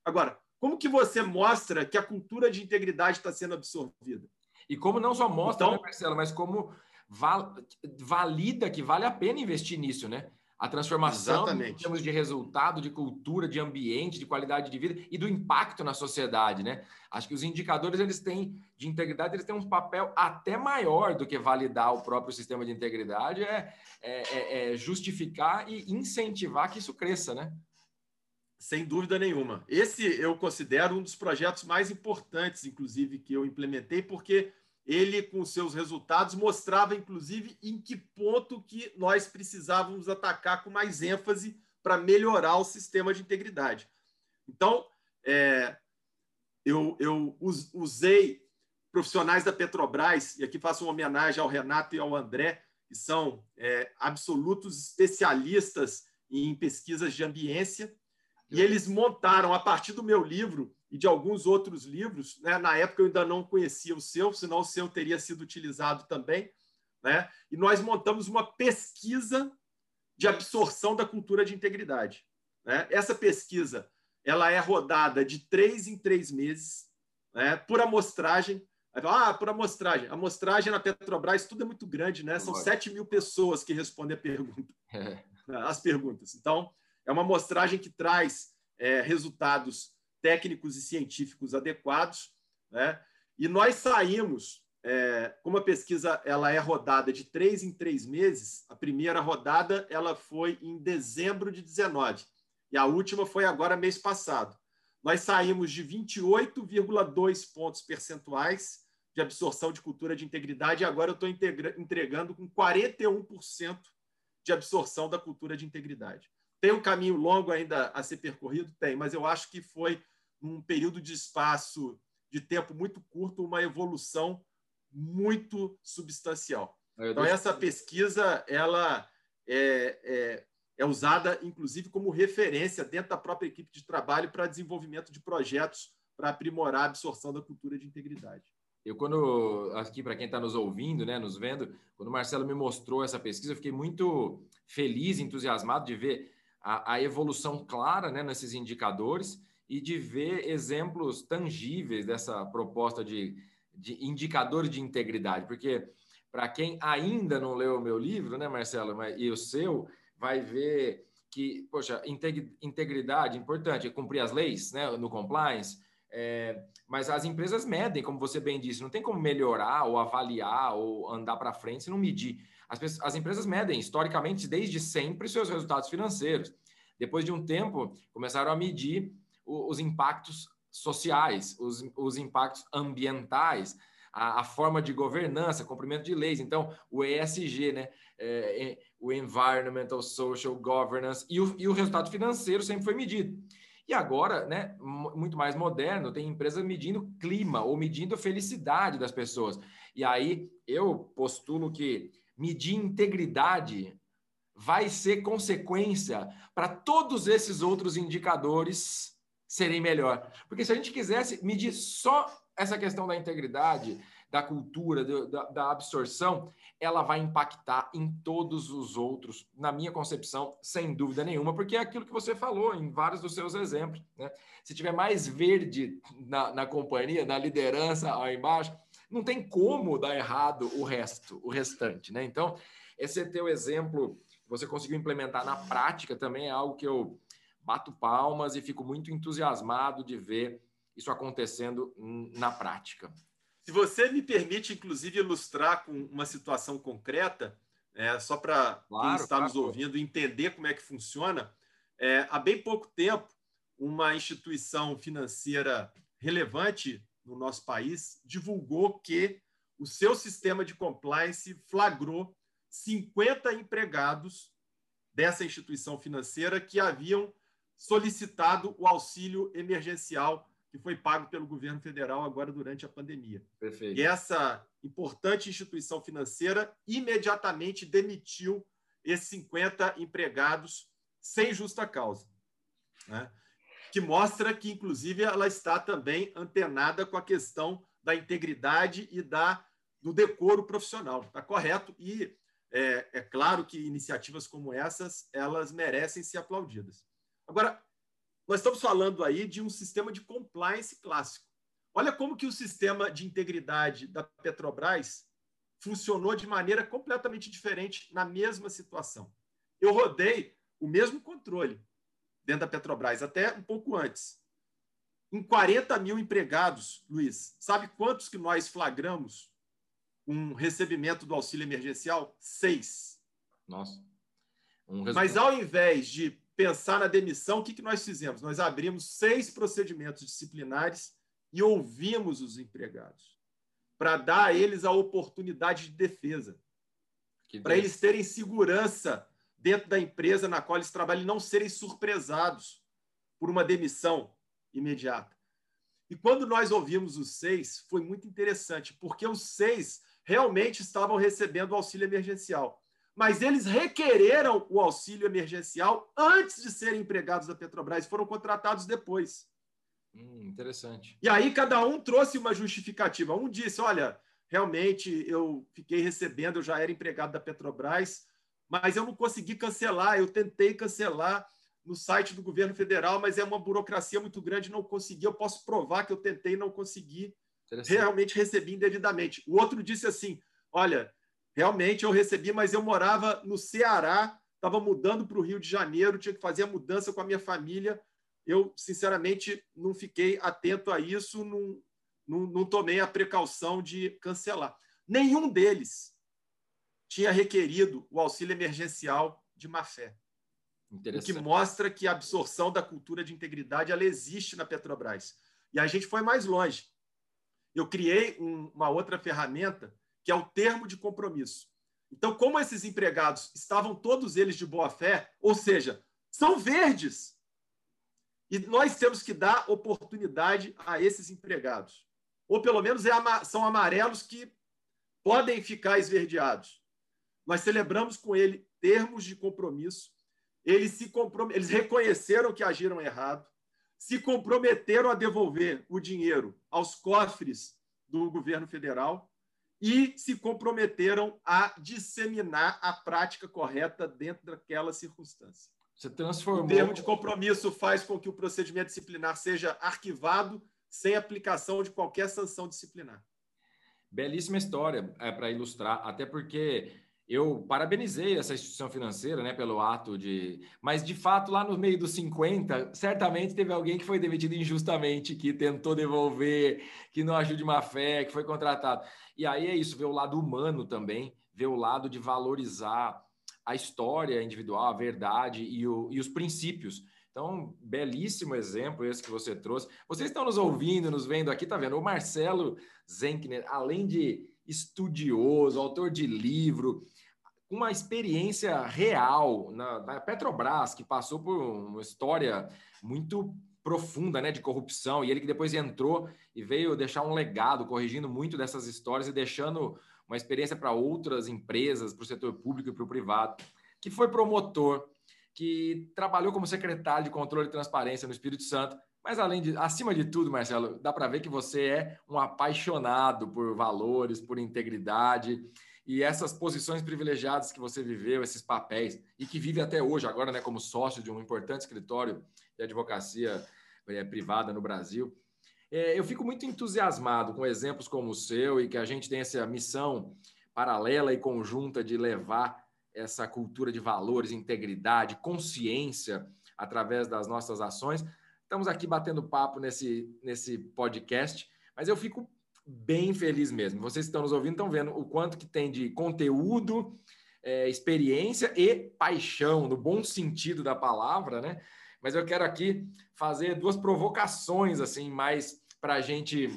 Agora, como que você mostra que a cultura de integridade está sendo absorvida? E como não só mostra, então, né, Marcelo, mas como valida que vale a pena investir nisso, né? A transformação Exatamente. em termos de resultado, de cultura, de ambiente, de qualidade de vida e do impacto na sociedade, né? Acho que os indicadores eles têm de integridade, eles têm um papel até maior do que validar o próprio sistema de integridade, é, é, é, é justificar e incentivar que isso cresça, né? Sem dúvida nenhuma. Esse eu considero um dos projetos mais importantes, inclusive, que eu implementei, porque ele, com seus resultados, mostrava, inclusive, em que ponto que nós precisávamos atacar com mais ênfase para melhorar o sistema de integridade. Então, é, eu, eu usei profissionais da Petrobras, e aqui faço uma homenagem ao Renato e ao André, que são é, absolutos especialistas em pesquisas de ambiência, e eles montaram, a partir do meu livro e de alguns outros livros, né? na época eu ainda não conhecia o seu, senão o seu teria sido utilizado também, né? e nós montamos uma pesquisa de absorção da cultura de integridade. Né? Essa pesquisa ela é rodada de três em três meses, né? por amostragem. Ah, por amostragem. A amostragem na Petrobras, tudo é muito grande, né? São 7 mil pessoas que respondem pergunta, as perguntas. Então, é uma amostragem que traz é, resultados técnicos e científicos adequados, né? E nós saímos, é, como a pesquisa ela é rodada de três em três meses, a primeira rodada ela foi em dezembro de 19 e a última foi agora mês passado. Nós saímos de 28,2 pontos percentuais de absorção de cultura de integridade e agora eu estou entregando com 41% de absorção da cultura de integridade. Tem um caminho longo ainda a ser percorrido? Tem, mas eu acho que foi, num período de espaço de tempo muito curto, uma evolução muito substancial. Então, essa pesquisa ela é, é, é usada, inclusive, como referência dentro da própria equipe de trabalho para desenvolvimento de projetos para aprimorar a absorção da cultura de integridade. Eu, quando, aqui para quem está nos ouvindo, né, nos vendo, quando o Marcelo me mostrou essa pesquisa, eu fiquei muito feliz, entusiasmado de ver a, a evolução clara né, nesses indicadores e de ver exemplos tangíveis dessa proposta de, de indicador de integridade, porque para quem ainda não leu o meu livro, né, Marcelo, e o seu, vai ver que, poxa, integridade importante, é cumprir as leis, né, no compliance, é, mas as empresas medem, como você bem disse, não tem como melhorar ou avaliar ou andar para frente se não medir. As, as empresas medem, historicamente, desde sempre, seus resultados financeiros. Depois de um tempo, começaram a medir os impactos sociais, os, os impactos ambientais, a, a, forma de governança, cumprimento de leis. Então, o ESG, né? É, é, o Environmental Social Governance, e o, e o resultado financeiro sempre foi medido. E agora, né, muito mais moderno, tem empresas medindo clima ou medindo felicidade das pessoas. E aí eu postulo que medir integridade vai ser consequência para todos esses outros indicadores serem melhor. Porque se a gente quisesse medir só essa questão da integridade, da cultura, do, da, da, absorção, ela vai impactar em todos os outros, na minha concepção, sem dúvida nenhuma, porque é aquilo que você falou em vários dos seus exemplos. Né? Se tiver mais verde na, na companhia, na liderança aí embaixo, não tem como dar errado o resto, o restante. Né? Então, esse teu exemplo você conseguiu implementar na prática também é algo que eu bato palmas e fico muito entusiasmado de ver isso acontecendo na prática. Se você me permite, inclusive, ilustrar com uma situação concreta, é, só para claro, quem está claro. nos ouvindo entender como é que funciona, é, há bem pouco tempo, uma instituição financeira relevante no nosso país divulgou que o seu sistema de compliance flagrou 50 empregados dessa instituição financeira que haviam solicitado o auxílio emergencial que foi pago pelo governo federal agora durante a pandemia. Perfeito. E essa importante instituição financeira imediatamente demitiu esses 50 empregados sem justa causa. Né? Que mostra que, inclusive, ela está também antenada com a questão da integridade e da, do decoro profissional. Está correto? E é, é claro que iniciativas como essas elas merecem ser aplaudidas. Agora, nós estamos falando aí de um sistema de compliance clássico. Olha como que o sistema de integridade da Petrobras funcionou de maneira completamente diferente na mesma situação. Eu rodei o mesmo controle dentro da Petrobras, até um pouco antes. Em 40 mil empregados, Luiz, sabe quantos que nós flagramos um recebimento do auxílio emergencial? Seis. Nossa. Um Mas ao invés de pensar na demissão, o que, que nós fizemos? Nós abrimos seis procedimentos disciplinares e ouvimos os empregados para dar a eles a oportunidade de defesa, para eles terem segurança dentro da empresa na qual eles trabalham e não serem surpresados por uma demissão imediata. E quando nós ouvimos os seis, foi muito interessante, porque os seis realmente estavam recebendo o auxílio emergencial mas eles requereram o auxílio emergencial antes de serem empregados da Petrobras, foram contratados depois. Hum, interessante. E aí cada um trouxe uma justificativa. Um disse: olha, realmente eu fiquei recebendo, eu já era empregado da Petrobras, mas eu não consegui cancelar, eu tentei cancelar no site do governo federal, mas é uma burocracia muito grande, não consegui. Eu posso provar que eu tentei e não consegui. Realmente recebi indevidamente. O outro disse assim: olha, Realmente eu recebi, mas eu morava no Ceará, estava mudando para o Rio de Janeiro, tinha que fazer a mudança com a minha família. Eu, sinceramente, não fiquei atento a isso, não, não, não tomei a precaução de cancelar. Nenhum deles tinha requerido o auxílio emergencial de má fé. O que mostra que a absorção da cultura de integridade ela existe na Petrobras. E a gente foi mais longe. Eu criei um, uma outra ferramenta que é o termo de compromisso. Então, como esses empregados estavam todos eles de boa fé, ou seja, são verdes, e nós temos que dar oportunidade a esses empregados. Ou pelo menos é, são amarelos que podem ficar esverdeados. Nós celebramos com ele termos de compromisso. Eles, se comprom... eles reconheceram que agiram errado, se comprometeram a devolver o dinheiro aos cofres do governo federal e se comprometeram a disseminar a prática correta dentro daquela circunstância. Você transformou. O termo de compromisso faz com que o procedimento disciplinar seja arquivado sem aplicação de qualquer sanção disciplinar. Belíssima história é, para ilustrar, até porque eu parabenizei essa instituição financeira, né, pelo ato de. Mas, de fato, lá no meio dos 50, certamente teve alguém que foi demitido injustamente, que tentou devolver, que não agiu de má fé, que foi contratado. E aí é isso, ver o lado humano também, ver o lado de valorizar a história individual, a verdade e, o, e os princípios. Então, belíssimo exemplo esse que você trouxe. Vocês estão nos ouvindo, nos vendo aqui, tá vendo? O Marcelo Zenkner, além de estudioso, autor de livro, uma experiência real na, na, Petrobras, que passou por uma história muito profunda né, de corrupção, e ele que depois entrou e veio deixar um legado, corrigindo muito dessas histórias e deixando uma experiência para outras empresas, para o setor público e para o privado, que foi promotor, que trabalhou como secretário de controle e transparência no Espírito Santo, mas além de, acima de tudo, Marcelo, dá para ver que você é um apaixonado por valores, por integridade e essas posições privilegiadas que você viveu, esses papéis e que vive até hoje, agora, né, como sócio de um importante escritório de advocacia é, privada no Brasil. É, eu fico muito entusiasmado com exemplos como o seu e que a gente tem essa missão paralela e conjunta de levar essa cultura de valores, integridade, consciência através das nossas ações Estamos aqui batendo papo nesse, nesse podcast, mas eu fico bem feliz mesmo. Vocês que estão nos ouvindo estão vendo o quanto que tem de conteúdo, é, experiência e paixão, no bom sentido da palavra, né? Mas eu quero aqui fazer duas provocações, assim, mais para a gente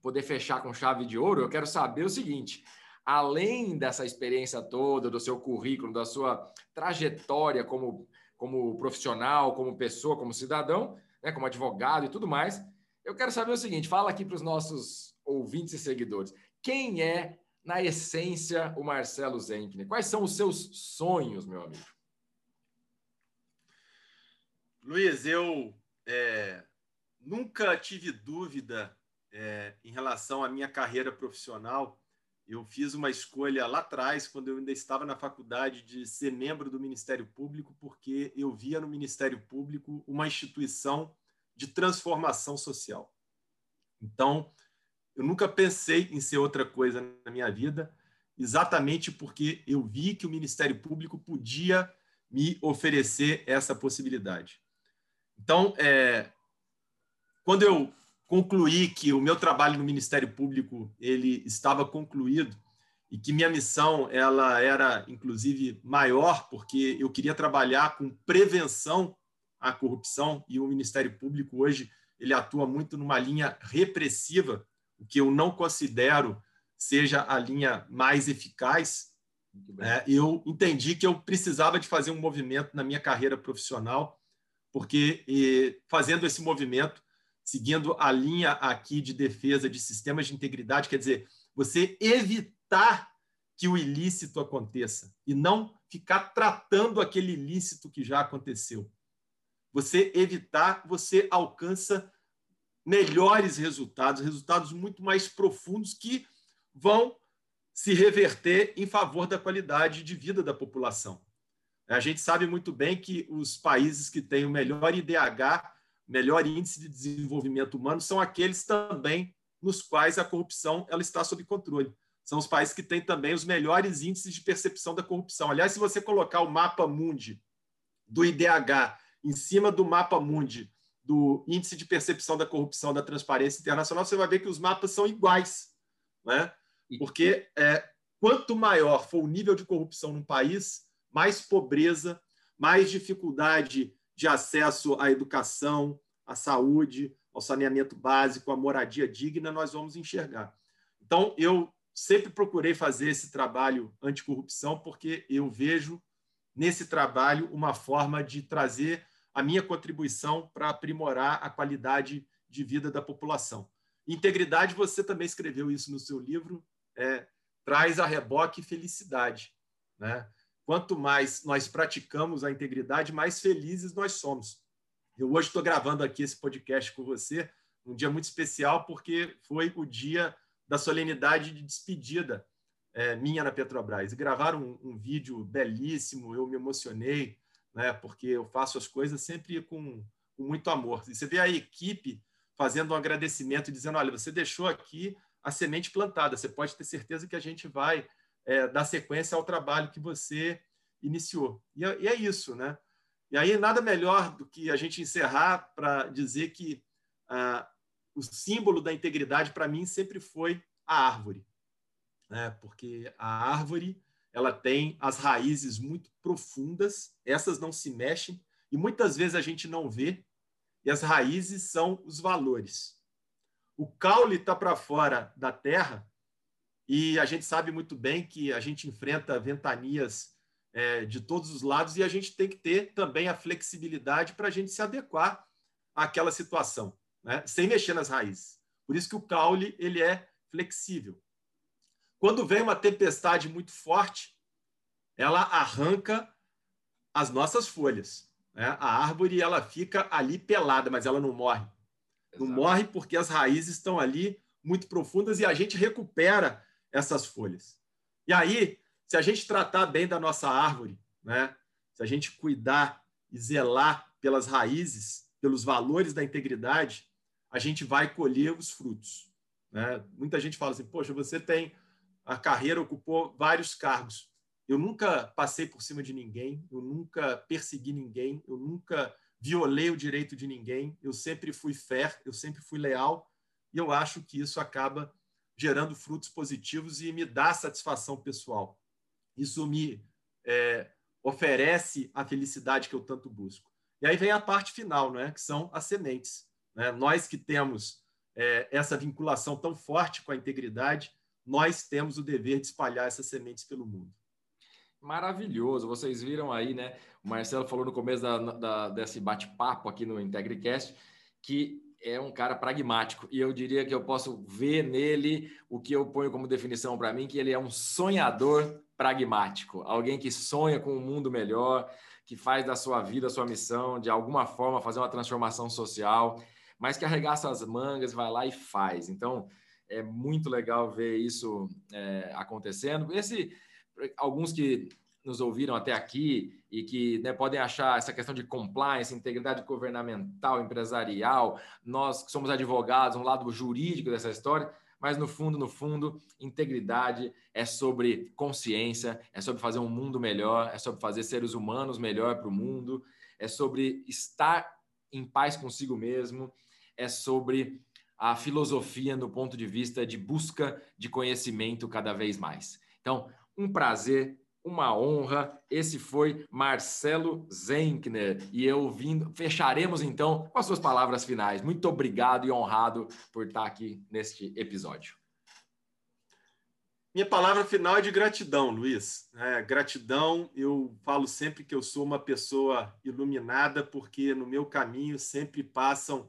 poder fechar com chave de ouro. Eu quero saber o seguinte: além dessa experiência toda, do seu currículo, da sua trajetória como, como profissional, como pessoa, como cidadão, né, como advogado e tudo mais. Eu quero saber o seguinte: fala aqui para os nossos ouvintes e seguidores. Quem é, na essência, o Marcelo Zenkner? Quais são os seus sonhos, meu amigo? Luiz, eu é, nunca tive dúvida é, em relação à minha carreira profissional. Eu fiz uma escolha lá atrás, quando eu ainda estava na faculdade, de ser membro do Ministério Público, porque eu via no Ministério Público uma instituição de transformação social. Então, eu nunca pensei em ser outra coisa na minha vida, exatamente porque eu vi que o Ministério Público podia me oferecer essa possibilidade. Então, é, quando eu concluí que o meu trabalho no Ministério Público ele estava concluído e que minha missão ela era inclusive maior porque eu queria trabalhar com prevenção à corrupção e o Ministério Público hoje ele atua muito numa linha repressiva, o que eu não considero seja a linha mais eficaz. É, eu entendi que eu precisava de fazer um movimento na minha carreira profissional, porque e, fazendo esse movimento seguindo a linha aqui de defesa de sistemas de integridade, quer dizer, você evitar que o ilícito aconteça e não ficar tratando aquele ilícito que já aconteceu. Você evitar, você alcança melhores resultados, resultados muito mais profundos que vão se reverter em favor da qualidade de vida da população. A gente sabe muito bem que os países que têm o melhor IDH melhor índice de desenvolvimento humano são aqueles também nos quais a corrupção ela está sob controle. São os países que têm também os melhores índices de percepção da corrupção. Aliás, se você colocar o mapa mundi do IDH em cima do mapa mundi do índice de percepção da corrupção da transparência internacional, você vai ver que os mapas são iguais, né? Porque é, quanto maior for o nível de corrupção num país, mais pobreza, mais dificuldade de acesso à educação, à saúde, ao saneamento básico, à moradia digna, nós vamos enxergar. Então, eu sempre procurei fazer esse trabalho anticorrupção porque eu vejo nesse trabalho uma forma de trazer a minha contribuição para aprimorar a qualidade de vida da população. Integridade, você também escreveu isso no seu livro, é, traz a reboque felicidade. Né? Quanto mais nós praticamos a integridade, mais felizes nós somos. Eu hoje estou gravando aqui esse podcast com você, um dia muito especial, porque foi o dia da solenidade de despedida é, minha na Petrobras. E gravaram um, um, vídeo belíssimo, eu me emocionei, né, porque eu faço as coisas sempre com, com muito amor. E você vê a equipe fazendo um agradecimento, dizendo: olha, você deixou aqui a semente plantada, você pode ter certeza que a gente vai é, dar sequência ao trabalho que você iniciou. E é, e é, isso, né? E aí, nada melhor do que a gente encerrar para dizer que ah, o símbolo da integridade, para mim, sempre foi a árvore né? porque a árvore ela tem as raízes muito profundas, essas não se mexem, e muitas vezes a gente não vê, e as raízes são os valores. O caule está para fora da terra, e a gente sabe muito bem que a gente enfrenta ventanias é, de todos os lados, e a gente tem que ter também a flexibilidade para a gente se adequar àquela situação, né? sem mexer nas raízes. Por isso que o caule ele é flexível. Quando vem uma tempestade muito forte, ela arranca as nossas folhas. Né? A árvore ela fica ali pelada, mas ela não morre. Exato. Não morre porque as raízes estão ali muito profundas e a gente recupera essas folhas. E aí, se a gente tratar bem da nossa árvore, né? se a gente cuidar e zelar pelas raízes, pelos valores da integridade, a gente vai colher os frutos. Né? Muita gente fala assim: Poxa, você tem a carreira ocupou vários cargos. Eu nunca passei por cima de ninguém, eu nunca persegui ninguém, eu nunca violei o direito de ninguém, eu sempre fui fair, eu sempre fui leal, e eu acho que isso acaba gerando frutos positivos e me dá satisfação pessoal. Isso me é, oferece a felicidade que eu tanto busco. E aí vem a parte final, né, que são as sementes. Né? Nós que temos é, essa vinculação tão forte com a integridade, nós temos o dever de espalhar essas sementes pelo mundo. Maravilhoso. Vocês viram aí, né? O Marcelo falou no começo da, da, desse bate-papo aqui no IntegriCast que é um cara pragmático. E eu diria que eu posso ver nele o que eu ponho como definição para mim, que ele é um sonhador pragmático. Alguém que sonha com um mundo melhor, que faz da sua vida sua missão, de alguma forma fazer uma transformação social, mas que arregaça as mangas, vai lá e faz. Então, é muito legal ver isso é, acontecendo. Esse, alguns que nos ouviram até aqui e que né, podem achar essa questão de compliance, integridade governamental, empresarial, nós que somos advogados, um lado jurídico dessa história, mas no fundo, no fundo, integridade é sobre consciência, é sobre fazer um mundo melhor, é sobre fazer seres humanos melhor para o mundo, é sobre estar em paz consigo mesmo, é sobre a filosofia no ponto de vista de busca de conhecimento cada vez mais. Então, um prazer, uma honra. Esse foi Marcelo Zenkner e eu vindo. Fecharemos então com as suas palavras finais. Muito obrigado e honrado por estar aqui neste episódio. Minha palavra final é de gratidão, Luiz. É, gratidão, eu falo sempre que eu sou uma pessoa iluminada, porque no meu caminho sempre passam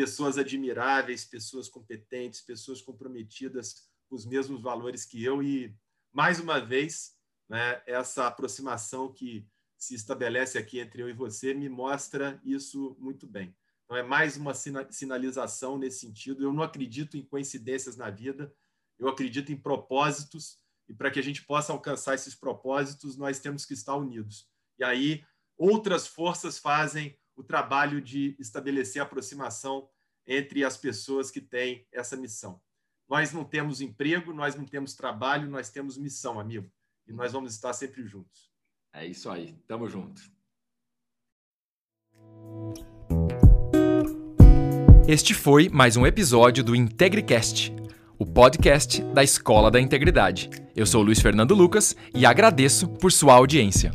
pessoas admiráveis, pessoas competentes, pessoas comprometidas com os mesmos valores que eu e mais uma vez, né, essa aproximação que se estabelece aqui entre eu e você me mostra isso muito bem. Então é mais uma sinalização nesse sentido. Eu não acredito em coincidências na vida, eu acredito em propósitos e para que a gente possa alcançar esses propósitos, nós temos que estar unidos. E aí outras forças fazem o trabalho de estabelecer aproximação entre as pessoas que têm essa missão. Nós não temos emprego, nós não temos trabalho, nós temos missão, amigo. E nós vamos estar sempre juntos. É isso aí. Tamo junto. Este foi mais um episódio do IntegriCast, o podcast da Escola da Integridade. Eu sou Luiz Fernando Lucas e agradeço por sua audiência.